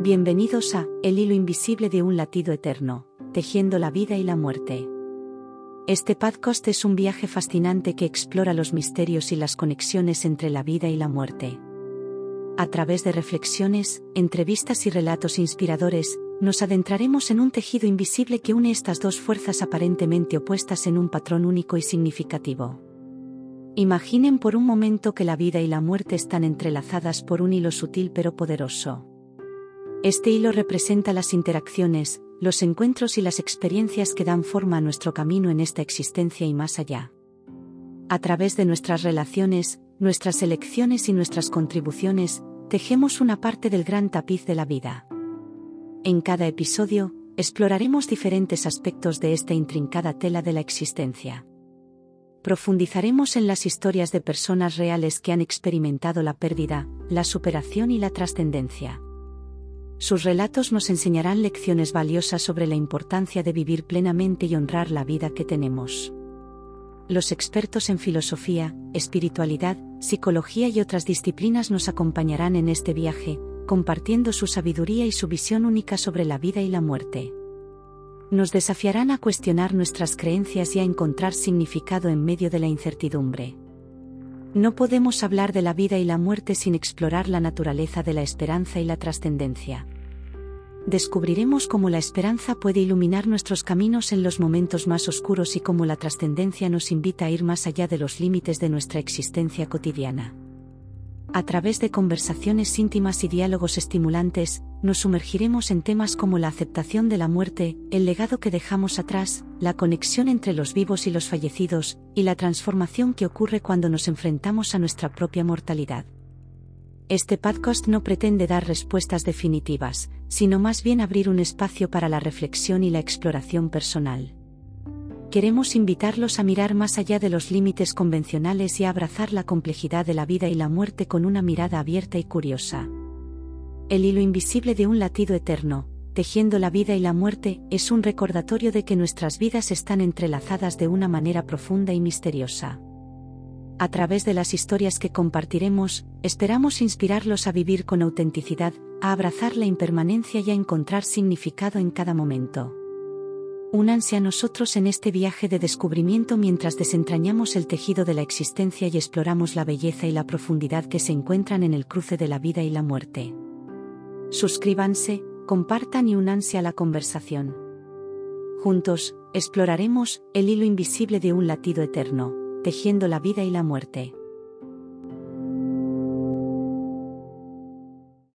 Bienvenidos a El hilo invisible de un latido eterno, tejiendo la vida y la muerte. Este podcast es un viaje fascinante que explora los misterios y las conexiones entre la vida y la muerte. A través de reflexiones, entrevistas y relatos inspiradores, nos adentraremos en un tejido invisible que une estas dos fuerzas aparentemente opuestas en un patrón único y significativo. Imaginen por un momento que la vida y la muerte están entrelazadas por un hilo sutil pero poderoso. Este hilo representa las interacciones, los encuentros y las experiencias que dan forma a nuestro camino en esta existencia y más allá. A través de nuestras relaciones, nuestras elecciones y nuestras contribuciones, tejemos una parte del gran tapiz de la vida. En cada episodio, exploraremos diferentes aspectos de esta intrincada tela de la existencia. Profundizaremos en las historias de personas reales que han experimentado la pérdida, la superación y la trascendencia. Sus relatos nos enseñarán lecciones valiosas sobre la importancia de vivir plenamente y honrar la vida que tenemos. Los expertos en filosofía, espiritualidad, psicología y otras disciplinas nos acompañarán en este viaje, compartiendo su sabiduría y su visión única sobre la vida y la muerte. Nos desafiarán a cuestionar nuestras creencias y a encontrar significado en medio de la incertidumbre. No podemos hablar de la vida y la muerte sin explorar la naturaleza de la esperanza y la trascendencia. Descubriremos cómo la esperanza puede iluminar nuestros caminos en los momentos más oscuros y cómo la trascendencia nos invita a ir más allá de los límites de nuestra existencia cotidiana. A través de conversaciones íntimas y diálogos estimulantes, nos sumergiremos en temas como la aceptación de la muerte, el legado que dejamos atrás, la conexión entre los vivos y los fallecidos, y la transformación que ocurre cuando nos enfrentamos a nuestra propia mortalidad. Este podcast no pretende dar respuestas definitivas, sino más bien abrir un espacio para la reflexión y la exploración personal queremos invitarlos a mirar más allá de los límites convencionales y a abrazar la complejidad de la vida y la muerte con una mirada abierta y curiosa. El hilo invisible de un latido eterno, tejiendo la vida y la muerte, es un recordatorio de que nuestras vidas están entrelazadas de una manera profunda y misteriosa. A través de las historias que compartiremos, esperamos inspirarlos a vivir con autenticidad, a abrazar la impermanencia y a encontrar significado en cada momento. Únanse a nosotros en este viaje de descubrimiento mientras desentrañamos el tejido de la existencia y exploramos la belleza y la profundidad que se encuentran en el cruce de la vida y la muerte. Suscríbanse, compartan y únanse a la conversación. Juntos, exploraremos el hilo invisible de un latido eterno, tejiendo la vida y la muerte.